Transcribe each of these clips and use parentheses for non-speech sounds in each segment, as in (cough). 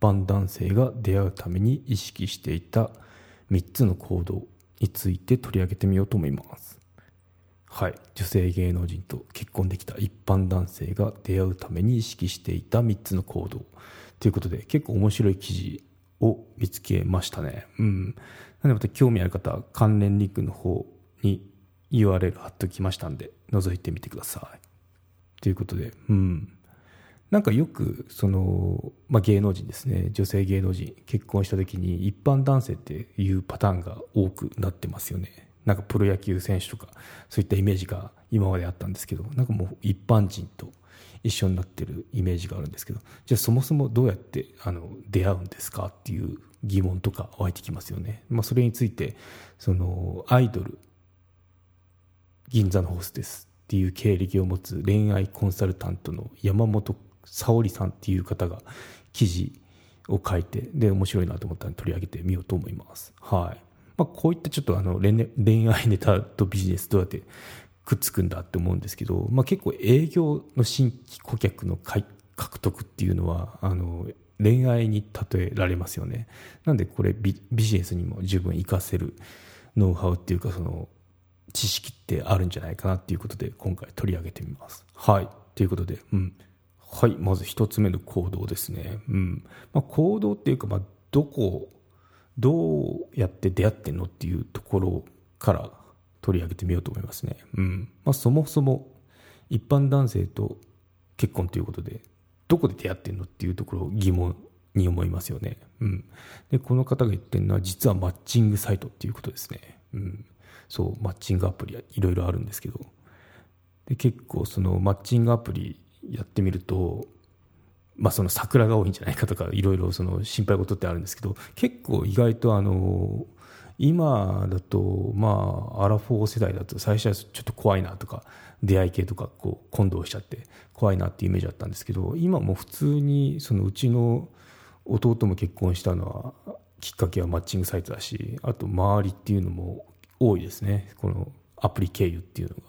般男性が出会うために意識していた3つの行動について取り上げてみようと思います。はい。女性芸能人と結婚できた一般男性が出会うために意識していた3つの行動ということで結構面白い記事を見つけましたね。うん。なのでまた興味ある方関連リンクの方に URL 貼っておきましたんで覗いてみてください。ということでうん。なんかよくその、まあ、芸能人ですね。女性芸能人結婚した時に一般男性っていうパターンが多くなってますよね。なんかプロ野球選手とかそういったイメージが今まであったんですけどなんかもう一般人と一緒になってるイメージがあるんですけどじゃあそもそもどうやってあの出会うんですか？っていう疑問とか湧いてきますよね、まあ、それについてそのアイドル銀座のホステスっていう経歴を持つ恋愛コンサルタントの山本沙織さんっていう方が記事を書いてで面白いなと思ったので取り上げてみようと思います。はいまあ、こういったちょっとあの恋愛ネタとビジネスどうやってくっつくんだって思うんですけど、まあ、結構営業の新規顧客の獲得っていうのはあの恋愛に例えられますよね。なんでこれビジネスにも十分活かせるノウハウっていうかその知識ってあるんじゃないかなっていうことで今回取り上げてみます。はい。ということで、うん。はい、まず一つ目の行動ですね。うん。まあ、行動っていうか、まあ、どこ、どうやって出会ってんのっていうところから取り上げてみようと思いますね。うん。まあ、そもそも一般男性と結婚ということで、どこで出会ってんのっていうところを疑問に思いますよね。うん。で、この方が言ってるのは、実はマッチングサイトっていうことですね。うん。そう、マッチングアプリいろいろあるんですけど、で結構そのマッチングアプリやってみると、まあ、その桜が多いんじゃないかとかいろいろその心配事ってあるんですけど結構意外とあの今だとまあアラフォー世代だと最初はちょっと怖いなとか出会い系とかこう混同しちゃって怖いなっていうイメージだったんですけど今も普通にそのうちの弟も結婚したのはきっかけはマッチングサイトだしあと周りっていうのも多いですねこのアプリ経由っていうのが。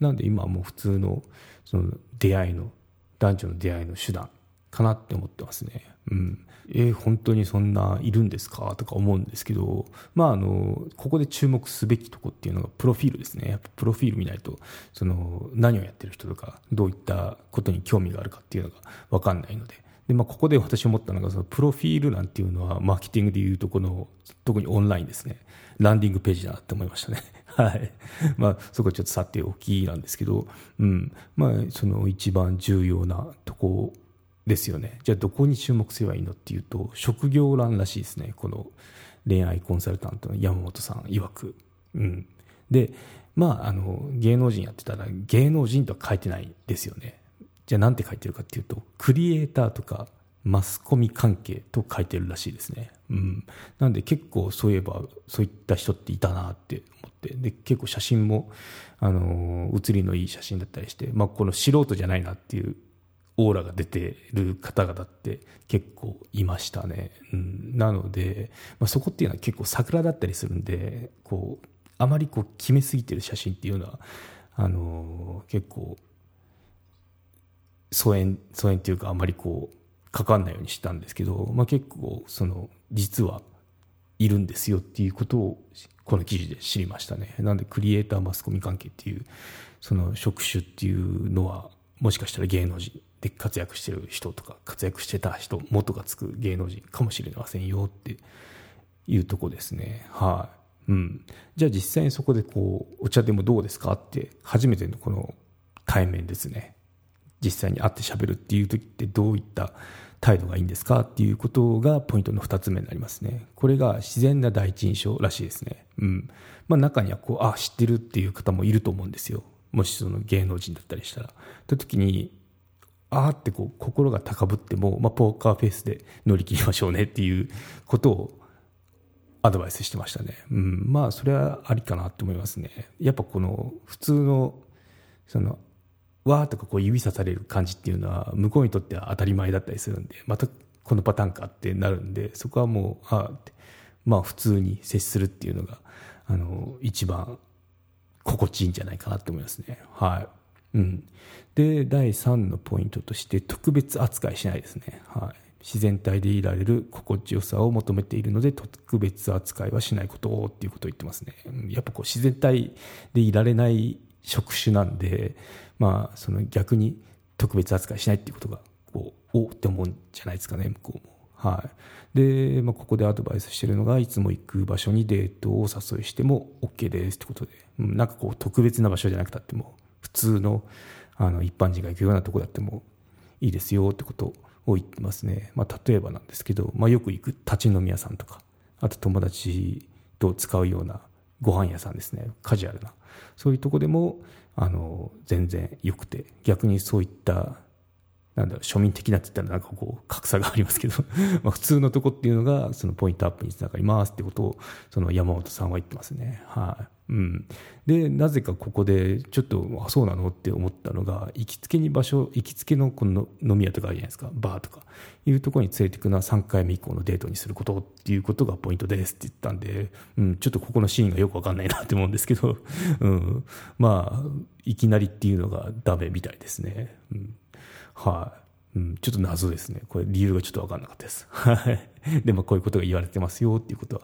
なんで今はもう普通のその出会いの男女の出会いの手段かなって思ってますね。うん。えー、本当にそんないるんですか？とか思うんですけど、まああの、ここで注目すべきとこっていうのがプロフィールですね。やっぱプロフィール見ないと、その、何をやってる人とか、どういったことに興味があるかっていうのがわかんないので。で、まあ、ここで私思ったのが、その、プロフィールなんていうのは、マーケティングでいうとこの、特にオンラインですね。ランディングページだなって思いましたね。はい。まあ、そこはちょっとさておきなんですけど、うん。まあ、その一番重要なとこですよね。じゃあ、どこに注目すればいいのっていうと、職業欄らしいですね。この恋愛コンサルタントの山本さん曰く。うん。で、まあ、あの、芸能人やってたら、芸能人とは書いてないですよね。じゃあ、なんて書いてるかっていうと、クリエイターとか、マスコミ関係と書いてるらしいですね。うん。なんで結構そういえばそういった人っていたなってって。で、結構写真も、あの、写りのいい写真だったりして、まあこの素人じゃないなっていうオーラが出てる方々って結構いましたね。うん。なので、まあそこっていうのは結構桜だったりするんで、こう、あまりこう決めすぎてる写真っていうのは、あの、結構、疎遠、疎遠っていうかあまりこう、かかんないようにしたんですけど、まあ、結構その実はいるんですよっていうことをこの記事で知りましたね。なんでクリエイターマスコミ関係っていうその職種っていうのはもしかしたら芸能人で活躍してる人とか活躍してた人元がつく芸能人かもしれませんよっていうとこですね。はい、うん、じゃあ実際にそこでこうお茶でもどうですかって初めてのこの対面ですね。実際に会って喋るっていう時ってどういった態度がいいんですかっていうことがポイントの2つ目になりますね。これが自然な第一印象らしいですね。うん。まあ中にはこう、あ、知ってるっていう方もいると思うんですよ。もしその芸能人だったりしたら。という時に、あーってこう心が高ぶっても、まあ、ポーカーフェイスで乗り切りましょうねっていうことをアドバイスしてましたね。うん、まあそれはありかなと思いますね。やっぱこの普通のそのわーとかこう指さされる感じっていうのは向こうにとっては当たり前だったりするんでまたこのパターンかってなるんでそこはもうああまあ普通に接するっていうのがあの一番心地いいんじゃないかなと思いますね。はい。うん。で、第3のポイントとして、特別扱いしないですね。はい。自然体でいられる心地よさを求めているので、特別扱いはしないことをっていうことを言ってますね。やっぱこう自然体でいられない職種なんで、まあ、その逆に特別扱いしないっていうことが、こう、おって思うんじゃないですかね、向こうも。はい。で、まあ、ここでアドバイスしてるのが、いつも行く場所にデートをお誘いしても OK ですってことで、うん、なんかこう、特別な場所じゃなくたっても、普通の、あの、一般人が行くようなとこだってもいいですよってことを言ってますね。まあ、例えばなんですけど、まあ、よく行く立ち飲み屋さんとか、あと友達と使うようなご飯屋さんですね。カジュアルな。そういうとこでも、あの、全然良くて、逆にそういったなんだろ、庶民的なって言ったらなんかこう、格差がありますけど (laughs) まあ普通のとこっていうのが、そのポイントアップにつながりますってことを、その山本さんは言ってますね。はい。うん。で、なぜかここで、ちょっと、あ、そうなのって思ったのが、行きつけに場所、行きつけのこの飲み屋とかあるじゃないですか、バーとか、いうところに連れていくのは3回目以降のデートにすることっていうことがポイントですって言ったんで、うん、ちょっとここのシーンがよくわかんないなって思うんですけど、うん。まあ、いきなりっていうのがダメみたいですね。うんはい、うん。ちょっと謎ですね。これ理由がちょっと分かんなかったです。はい。でもこういうことが言われてますよっていうことは、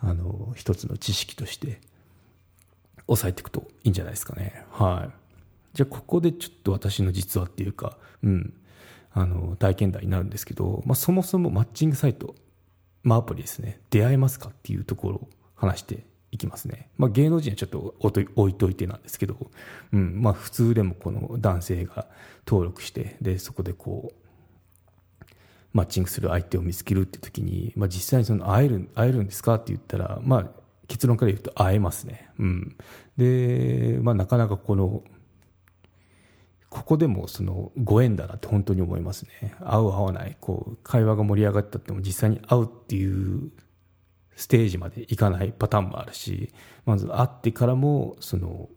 あの、一つの知識として押さえていくといいんじゃないですかね。はい。じゃあここでちょっと私の実話っていうか、うん、あの、体験談になるんですけど、まあそもそもマッチングサイト、まあアプリですね、出会えますかっていうところを話していきますね。まあ、芸能人はちょっと置いといてなんですけど、うん、まあ、普通でもこの男性が登録して、で、そこでこう、マッチングする相手を見つけるって時に、まあ、実際にその会える、会えるんですかって言ったら、まあ、結論から言うと会えますね。うん。で、まあ、なかなかこの、ここでもそのご縁だなって本当に思いますね。会う会わない、こう、会話が盛り上がったっても実際に会うっていうステージまでいかないパターンもあるし、まず会ってからも、その、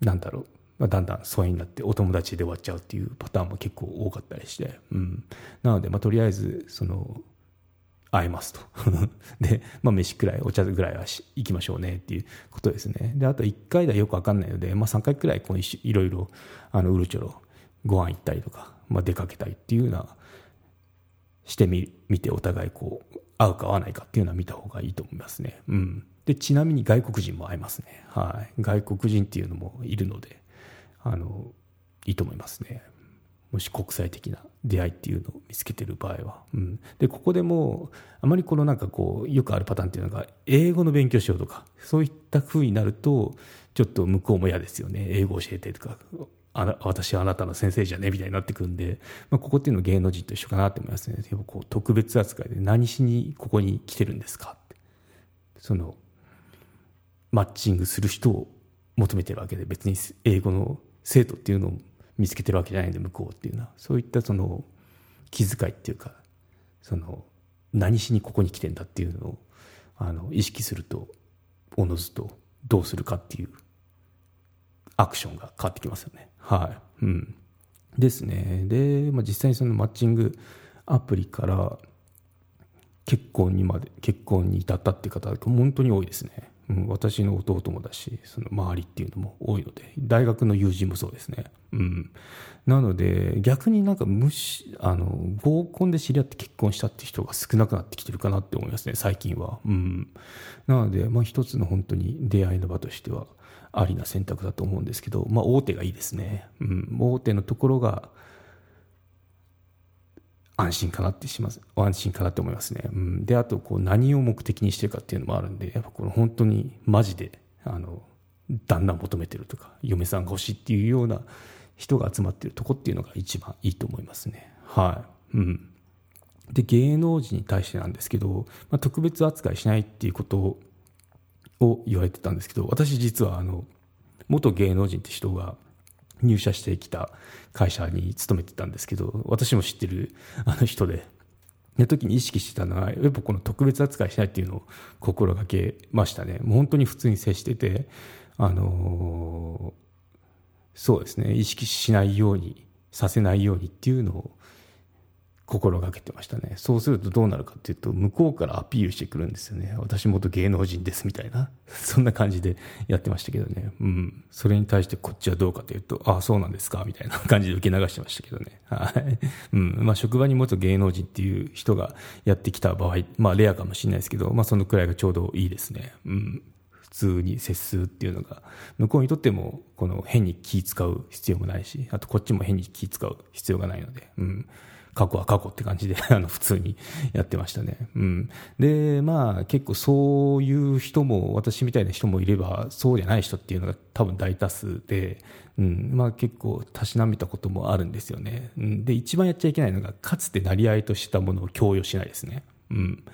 なんだろう、まあ、だんだん疎遠になってお友達で終わっちゃうっていうパターンも結構多かったりして、うん。なので、まあ、とりあえず、その、会えますと。(laughs) で、まあ、飯くらい、お茶ぐらいはし行きましょうねっていうことですね。で、あと1回ではよくわかんないので、まあ、3回くらい、このいろいろ、あの、うるちょろ、ご飯行ったりとか、まあ、出かけたりっていうような、してみ、見てお互いこう、合うか合わないかっていうのは見た方がいいと思いますね。うん。で、ちなみに外国人も合いますね。はい。外国人っていうのもいるので、あの、いいと思いますね。もし国際的な出会いっていうのを見つけてる場合は。うん。で、ここでも、あまりこのなんかこう、よくあるパターンっていうのが、英語の勉強しようとか、そういった風になると、ちょっと向こうも嫌ですよね。英語教えてとか、あ私はあなたの先生じゃねみたいになってくるんで、まあ、ここっていうのは芸能人と一緒かなと思いますね。やっぱこう特別扱いで何しにここに来てるんですかって。その、マッチングする人を求めてるわけで、別に英語の生徒っていうのを見つけてるわけじゃないんで、向こうっていうのは。そういったその気遣いっていうか、その、何しにここに来てんだっていうのを、あの、意識すると、おのずとどうするかっていうアクションが変わってきますよね。はい。うん。ですね。で、まあ、実際にそのマッチングアプリから結婚にまで、結婚に至ったっていう方が本当に多いですね。うん、私の弟もだし、その周りっていうのも多いので、大学の友人もそうですね。うん。なので、逆になんか無視、あの、合コンで知り合って結婚したって人が少なくなってきてるかなって思いますね、最近は。うん。なので、まあ一つの本当に出会いの場としては、ありな選択だと思うんですけど、まあ、大手がいいですね。うん、大手のところが安心かなってします。安心かなって思いますね。うん、で、あと、こう、何を目的にしてるかっていうのもあるんで、やっぱこの本当にマジで、あの、旦那求めてるとか、嫁さんが欲しいっていうような人が集まってるとこっていうのが一番いいと思いますね。はい。うん。で、芸能人に対してなんですけど、まあ、特別扱いしないっていうことを言われてたんですけど、私実はあの、元芸能人って人が入社してきた会社に勤めてたんですけど私も知ってる (laughs) あの人での時に意識してたのはやっぱこの特別扱いしないっていうのを心がけましたね。もう本当に普通に接しててあのー、そうですね意識しないようにさせないようにっていうのを心がけてましたね。そうするとどうなるかっていうと向こうからアピールしてくるんですよね。私元芸能人ですみたいな。(laughs) そんな感じでやってましたけどね。うん。それに対してこっちはどうかというとああそうなんですかみたいな感じで受け流してましたけどね。はい。うん。まあ職場に元芸能人っていう人がやってきた場合まあレアかもしれないですけどまあそのくらいがちょうどいいですね。うん。普通に接するっていうのが向こうにとってもこの変に気使う必要もないしあとこっちも変に気使う必要がないので。うん。過去は過去って感じで (laughs) あの普通にやってましたね。うん、でまあ結構そういう人も私みたいな人もいればそうじゃない人っていうのが多分大多数で、うん。まあ、結構たしなめたこともあるんですよね。うん、で一番やっちゃいけないのがかつて成り合いとしたものを強要しないですね。うん。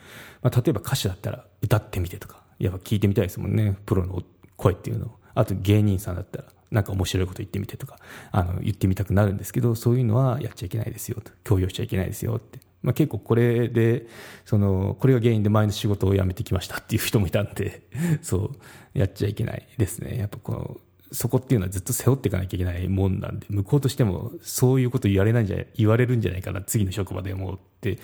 まあ、例えば歌手だったら歌ってみてとかやっぱ聞いてみたいですもんね。プロの声っていうのを。あと芸人さんだったら。なんか面白いこと言ってみてとか、あの、言ってみたくなるんですけど、そういうのはやっちゃいけないですよと、強要しちゃいけないですよって。まあ、結構これで、その、これが原因で前の仕事を辞めてきましたっていう人もいたんで、(laughs) そう、やっちゃいけないですね。やっぱこの、そこっていうのはずっと背負っていかなきゃいけないもんなんで、向こうとしてもそういうこと言われないんじゃ、言われるんじゃないかな、次の職場でもって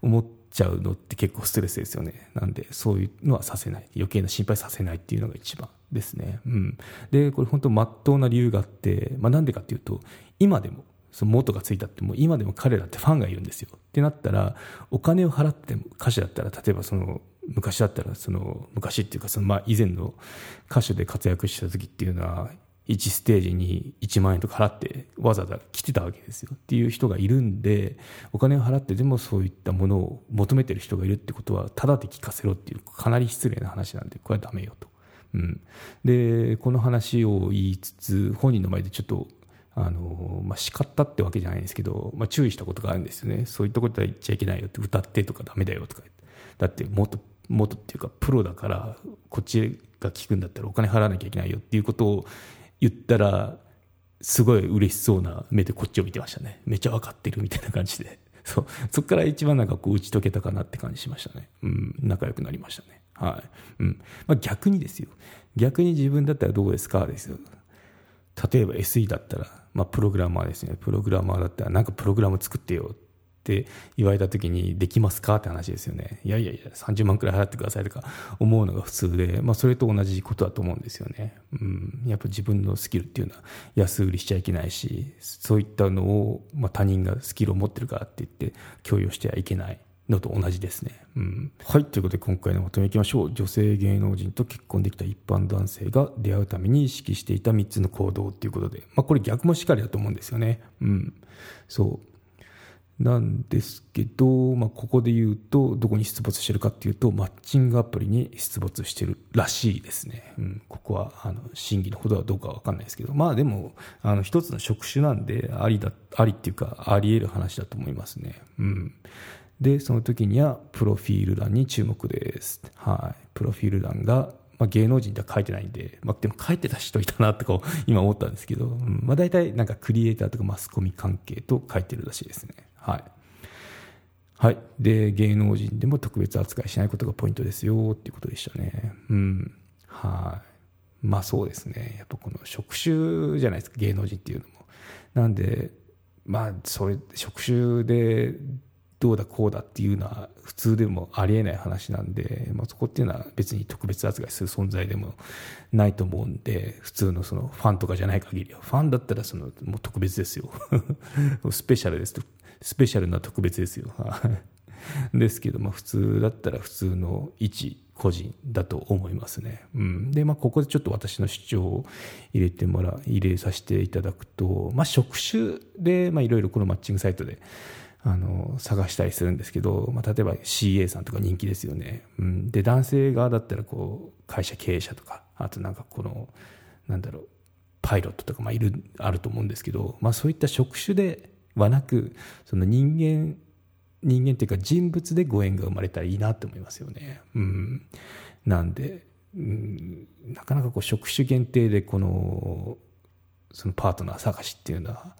思っちゃうのって結構ストレスですよね。なんで、そういうのはさせない。余計な心配させないっていうのが一番ですね。うん。で、これ本当真っ当な理由があって、まあなんでかっていうと、今でも、その元がついたってもう今でも彼らってファンがいるんですよ。ってなったら、お金を払っても歌手だったら、例えばその、昔だったら、その、昔っていうか、その、まあ以前の歌手で活躍した時っていうのは、1ステージに1万円とか払ってわざわざ来てたわけですよっていう人がいるんでお金を払ってでもそういったものを求めてる人がいるってことはただで聞かせろっていうかなり失礼な話なんでこれはダメよと。うん、でこの話を言いつつ本人の前でちょっとあの、まあ、叱ったってわけじゃないんですけど、まあ、注意したことがあるんですよねそういったことは言っちゃいけないよって歌ってとかダメだよとかだってもっと元っていうかプロだからこっちが聞くんだったらお金払わなきゃいけないよっていうことを言ったら、すごい嬉しそうな目でこっちを見てましたね。めっちゃ分かってるみたいな感じで。そう。そこから一番なんかこう打ち解けたかなって感じしましたね。うん。仲良くなりましたね。はい。うん。まあ逆にですよ。逆に自分だったらどうですか？ですよ。例えば SE だったら、まあプログラマーですね。プログラマーだったらなんかプログラム作ってよって言われた時にできますか？って話ですよね。いやいやいや、30万くらい払ってくださいとか思うのが普通で、まあそれと同じことだと思うんですよね。うん。やっぱ自分のスキルっていうのは安売りしちゃいけないし、そういったのを、まあ他人がスキルを持ってるからって言って強要してはいけない。のと同じですね。うん。はい。ということで今回のまとめいきましょう。女性芸能人と結婚できた一般男性が出会うために意識していた3つの行動っていうことで、まあこれ逆もしっかりだと思うんですよね。うん。そう。なんですけど、まあ、ここで言うと、どこに出没してるかっていうと、マッチングアプリに出没してるらしいですね。うん、ここは、あの、真偽のほどはどうかわかんないですけど、まあでも、あの、一つの職種なんで、ありだ、ありっていうか、あり得る話だと思いますね。うん。で、その時には、プロフィール欄に注目です。はい。プロフィール欄が、まあ、芸能人では書いてないんで、まあ、でも書いてた人いたなとか (laughs) 今思ったんですけど、うん、まあ、大体なんかクリエイターとかマスコミ関係と書いてるらしいですね。はい。はい。で、芸能人でも特別扱いしないことがポイントですよっていうことでしたね。うん。はい。まあそうですね。やっぱこの職種じゃないですか、芸能人っていうのも。なんで、まあ、そういう職種でどうだこうだっていうのは普通でもありえない話なんで、まあ、そこっていうのは別に特別扱いする存在でもないと思うんで普通のそのファンとかじゃない限りはファンだったらそのもう特別ですよ (laughs) スペシャルですスペシャルな特別ですよ。(laughs) ですけど、まあ、普通だったら普通の一個人だと思いますね。うん、で、まあ、ここでちょっと私の主張を入れてもら入れさせていただくと、まあ、職種で、まあ、いろいろこのマッチングサイトであの探したりするんですけど、まあ、例えば CA さんとか人気ですよね。うん、で男性側だったらこう会社経営者とかあとなんかこのなんだろうパイロットとかまあいるあると思うんですけど、まあ、そういった職種ではなくその人間人間っていうか人物でご縁が生まれたらいいなって思いますよね。うん、なんで、うん、なかなかこう職種限定でこのそのパートナー探しっていうのは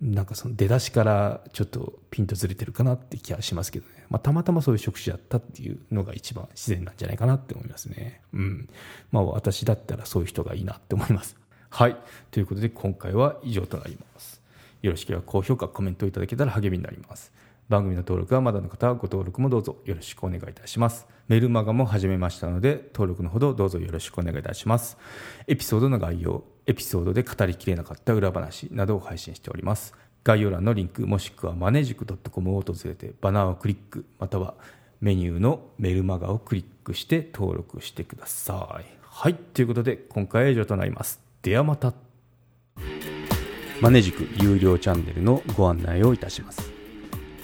なんかその出だしからちょっとピンとずれてるかなって気はしますけどね、まあ、たまたまそういう職種だったっていうのが一番自然なんじゃないかなって思いますね。うん。まあ私だったらそういう人がいいなって思います。(laughs) はい。ということで今回は以上となります。よろしければ高評価コメントいただけたら励みになります。番組の登録はまだの方はご登録もどうぞよろしくお願いいたします。メルマガも始めましたので、登録のほどどうぞよろしくお願いいたします。エピソードの概要、エピソードで語りきれなかった裏話などを配信しております。概要欄のリンク、もしくはマネジク .com を訪れて、バナーをクリック、またはメニューのメルマガをクリックして登録してください。はい、ということで今回は以上となります。ではまた。マネジク有料チャンネルのご案内をいたします。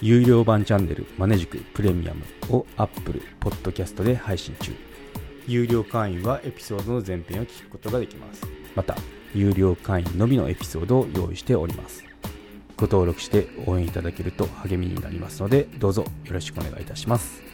有料版チャンネルマネジクプレミアムを Apple Podcast で配信中。有料会員はエピソードの前編を聞くことができます。また有料会員のみのエピソードを用意しております。ご登録して応援いただけると励みになりますのでどうぞよろしくお願いいたします。